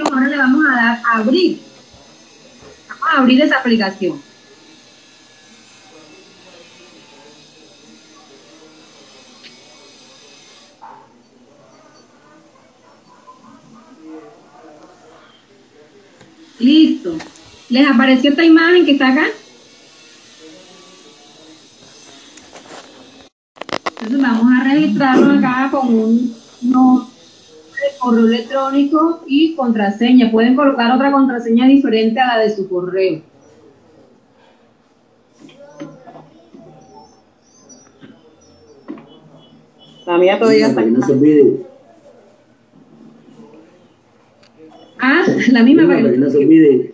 ahora le vamos a dar a abrir. Vamos a abrir esa aplicación. Listo. ¿Les apareció esta imagen que está acá? Entonces vamos a registrarlo acá con un nombre, correo electrónico y contraseña. Pueden colocar otra contraseña diferente a la de su correo. La mía todavía está. no se olvide. Ah, la misma para que no se olvide.